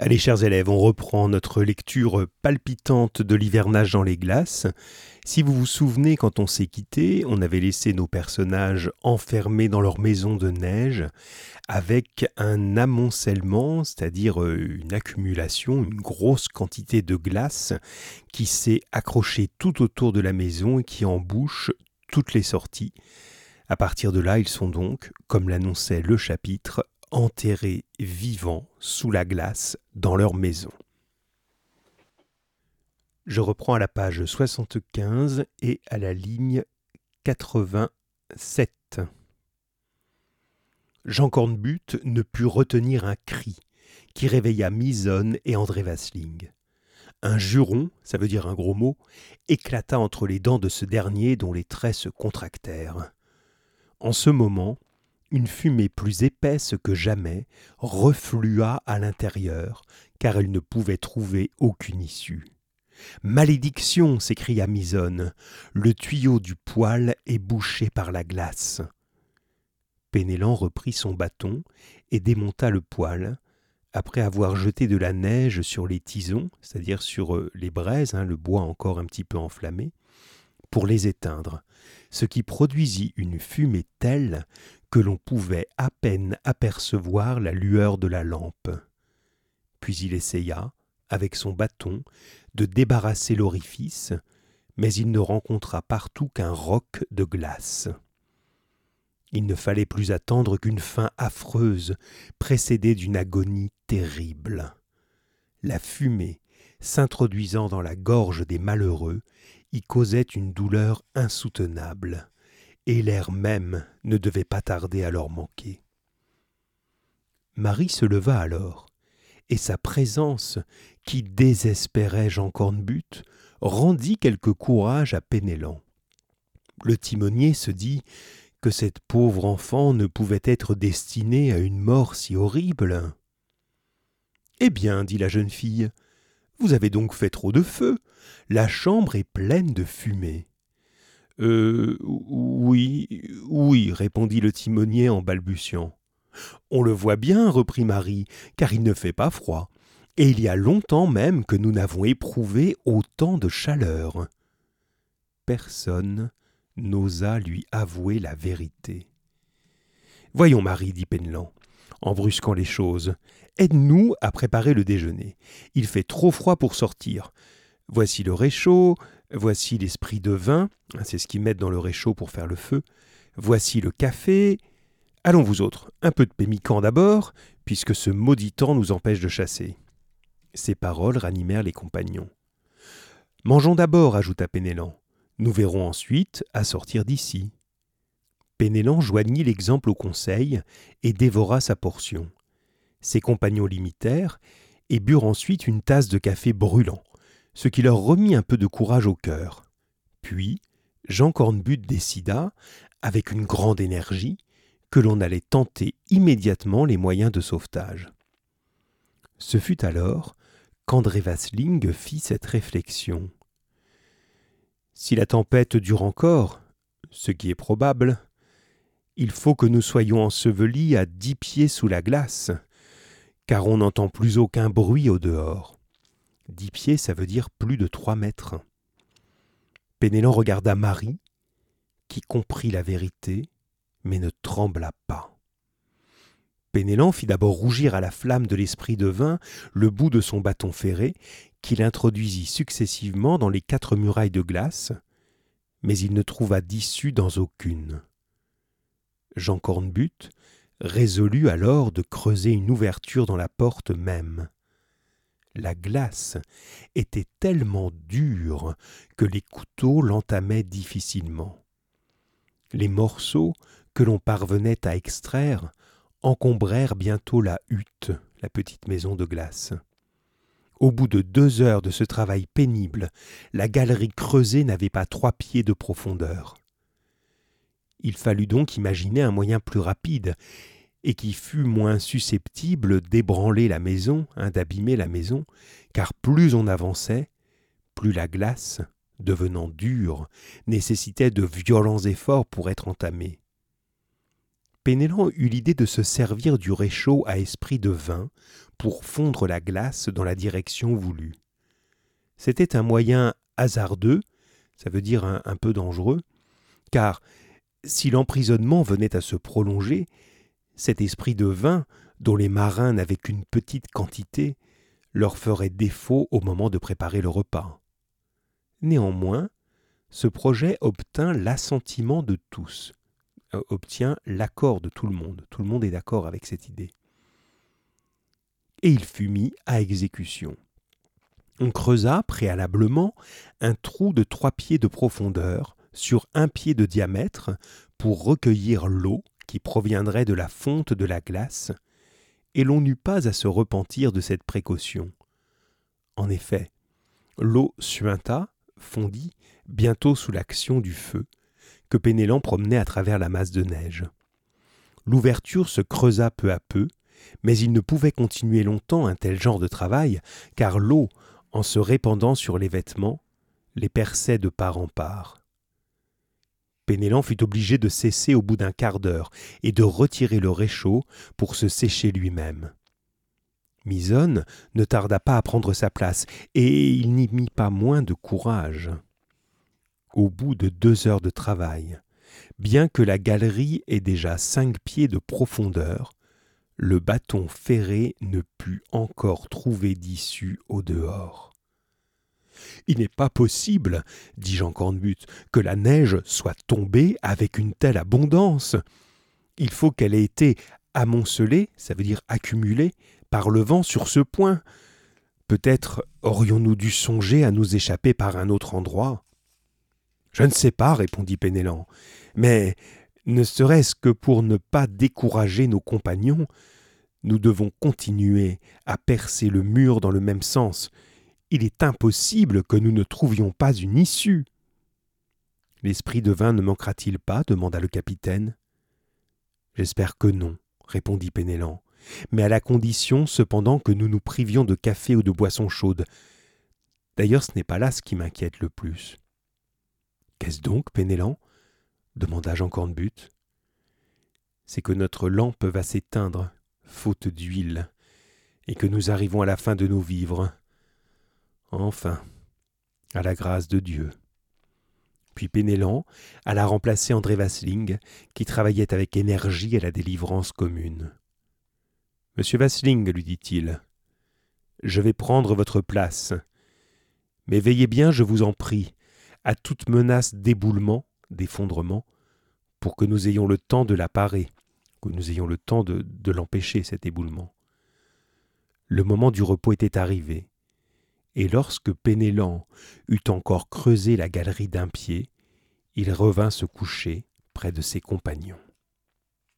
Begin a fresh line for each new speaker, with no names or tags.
Allez, chers élèves, on reprend notre lecture palpitante de l'hivernage dans les glaces. Si vous vous souvenez, quand on s'est quitté, on avait laissé nos personnages enfermés dans leur maison de neige avec un amoncellement, c'est-à-dire euh, une accumulation, une grosse quantité de glace qui s'est accrochée tout autour de la maison et qui embouche toutes les sorties. À partir de là, ils sont donc, comme l'annonçait le chapitre, enterrés vivants sous la glace dans leur maison. Je reprends à la page 75 et à la ligne 87. Jean Cornbutte ne put retenir un cri qui réveilla Misonne et André Vasling. Un juron, ça veut dire un gros mot, éclata entre les dents de ce dernier dont les traits se contractèrent. En ce moment, une fumée plus épaisse que jamais reflua à l'intérieur, car elle ne pouvait trouver aucune issue. Malédiction s'écria Misonne. Le tuyau du poêle est bouché par la glace. Pénélan reprit son bâton et démonta le poêle, après avoir jeté de la neige sur les tisons, c'est-à-dire sur euh, les braises, hein, le bois encore un petit peu enflammé, pour les éteindre, ce qui produisit une fumée telle que l'on pouvait à peine apercevoir la lueur de la lampe. Puis il essaya, avec son bâton, de débarrasser l'orifice, mais il ne rencontra partout qu'un roc de glace. Il ne fallait plus attendre qu'une fin affreuse, précédée d'une agonie terrible. La fumée, s'introduisant dans la gorge des malheureux, y causait une douleur insoutenable et l'air même ne devait pas tarder à leur manquer. Marie se leva alors, et sa présence, qui désespérait Jean Cornbutte, rendit quelque courage à Pénélan. Le timonier se dit que cette pauvre enfant ne pouvait être destinée à une mort si horrible. Eh bien, dit la jeune fille, vous avez donc fait trop de feu. La chambre est pleine de fumée. Euh. Oui, oui, répondit le timonier en balbutiant. On le voit bien, reprit Marie, car il ne fait pas froid, et il y a longtemps même que nous n'avons éprouvé autant de chaleur. Personne n'osa lui avouer la vérité. Voyons, Marie, dit Penellan, en brusquant les choses, aide-nous à préparer le déjeuner. Il fait trop froid pour sortir. Voici le réchaud, Voici l'esprit de vin, c'est ce qu'ils mettent dans le réchaud pour faire le feu. Voici le café. Allons vous autres, un peu de pémican d'abord, puisque ce maudit temps nous empêche de chasser. Ces paroles ranimèrent les compagnons. Mangeons d'abord, ajouta Pénélan. Nous verrons ensuite à sortir d'ici. Pénélan joignit l'exemple au conseil et dévora sa portion. Ses compagnons l'imitèrent et burent ensuite une tasse de café brûlant ce qui leur remit un peu de courage au cœur. Puis, Jean Cornbutte décida, avec une grande énergie, que l'on allait tenter immédiatement les moyens de sauvetage. Ce fut alors qu'André Vasling fit cette réflexion. Si la tempête dure encore, ce qui est probable, il faut que nous soyons ensevelis à dix pieds sous la glace, car on n'entend plus aucun bruit au dehors. Dix pieds, ça veut dire plus de trois mètres. Pénélan regarda Marie, qui comprit la vérité, mais ne trembla pas. Pénélan fit d'abord rougir à la flamme de l'esprit de vin le bout de son bâton ferré, qu'il introduisit successivement dans les quatre murailles de glace, mais il ne trouva d'issue dans aucune. Jean Cornbutte résolut alors de creuser une ouverture dans la porte même la glace était tellement dure que les couteaux l'entamaient difficilement. Les morceaux que l'on parvenait à extraire encombrèrent bientôt la hutte, la petite maison de glace. Au bout de deux heures de ce travail pénible, la galerie creusée n'avait pas trois pieds de profondeur. Il fallut donc imaginer un moyen plus rapide, et qui fut moins susceptible d'ébranler la maison, hein, d'abîmer la maison, car plus on avançait, plus la glace, devenant dure, nécessitait de violents efforts pour être entamée. Pénélan eut l'idée de se servir du réchaud à esprit de vin pour fondre la glace dans la direction voulue. C'était un moyen hasardeux, ça veut dire un peu dangereux, car si l'emprisonnement venait à se prolonger, cet esprit de vin, dont les marins n'avaient qu'une petite quantité, leur ferait défaut au moment de préparer le repas. Néanmoins, ce projet obtint l'assentiment de tous, euh, obtient l'accord de tout le monde. Tout le monde est d'accord avec cette idée. Et il fut mis à exécution. On creusa préalablement un trou de trois pieds de profondeur sur un pied de diamètre pour recueillir l'eau qui proviendrait de la fonte de la glace, et l'on n'eut pas à se repentir de cette précaution. En effet, l'eau suinta, fondit, bientôt sous l'action du feu, que Pénélan promenait à travers la masse de neige. L'ouverture se creusa peu à peu, mais il ne pouvait continuer longtemps un tel genre de travail, car l'eau, en se répandant sur les vêtements, les perçait de part en part. Pénélan fut obligé de cesser au bout d'un quart d'heure et de retirer le réchaud pour se sécher lui-même. Misonne ne tarda pas à prendre sa place, et il n'y mit pas moins de courage. Au bout de deux heures de travail, bien que la galerie ait déjà cinq pieds de profondeur, le bâton ferré ne put encore trouver d'issue au dehors. Il n'est pas possible, dit Jean Cornbutte, que la neige soit tombée avec une telle abondance. Il faut qu'elle ait été amoncelée, ça veut dire accumulée, par le vent sur ce point. Peut-être aurions-nous dû songer à nous échapper par un autre endroit. Je ne sais pas, répondit Pénélan, mais ne serait-ce que pour ne pas décourager nos compagnons, nous devons continuer à percer le mur dans le même sens, il est impossible que nous ne trouvions pas une issue. L'esprit de vin ne manquera-t-il pas? demanda le capitaine. J'espère que non, répondit Pénélan, mais à la condition cependant que nous nous privions de café ou de boissons chaudes. D'ailleurs, ce n'est pas là ce qui m'inquiète le plus. Qu'est-ce donc, Pénélan? demanda Jean Cornbutte. C'est que notre lampe va s'éteindre, faute d'huile, et que nous arrivons à la fin de nos vivres. Enfin, à la grâce de Dieu. Puis Pénélan alla remplacer André Vasling, qui travaillait avec énergie à la délivrance commune. Monsieur Vasling, lui dit-il, je vais prendre votre place. Mais veillez bien, je vous en prie, à toute menace d'éboulement, d'effondrement, pour que nous ayons le temps de la parer, que nous ayons le temps de l'empêcher, cet éboulement. Le moment du repos était arrivé et lorsque Pénélan eut encore creusé la galerie d'un pied, il revint se coucher près de ses compagnons.